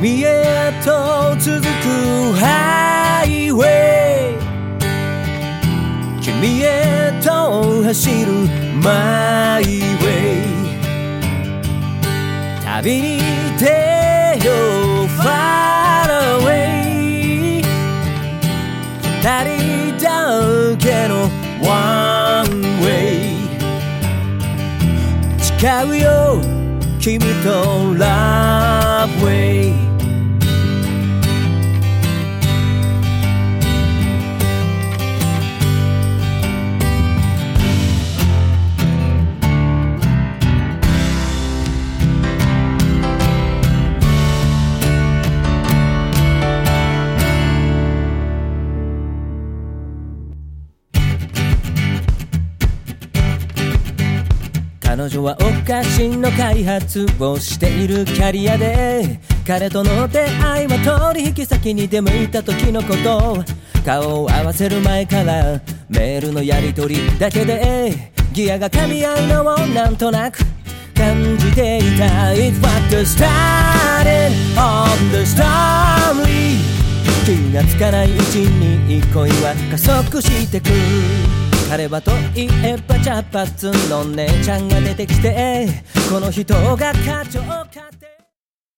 君へと続くハイウェイ。君へと走るマイウェイ旅に出よう Far away 二人だけの One way 誓うよ君と Love way 彼女はお菓子の開発をしているキャリアで彼との出会いは取引先に出向いた時のこと。顔を合わせる前からメールのやり取りだけでギアが噛み合うのをなんとなく感じていた。It was the starting of the story. 気がつかないうちに恋は加速してく。彼はといえば茶髪の姉ちゃんが出てきてこの人が課長かって。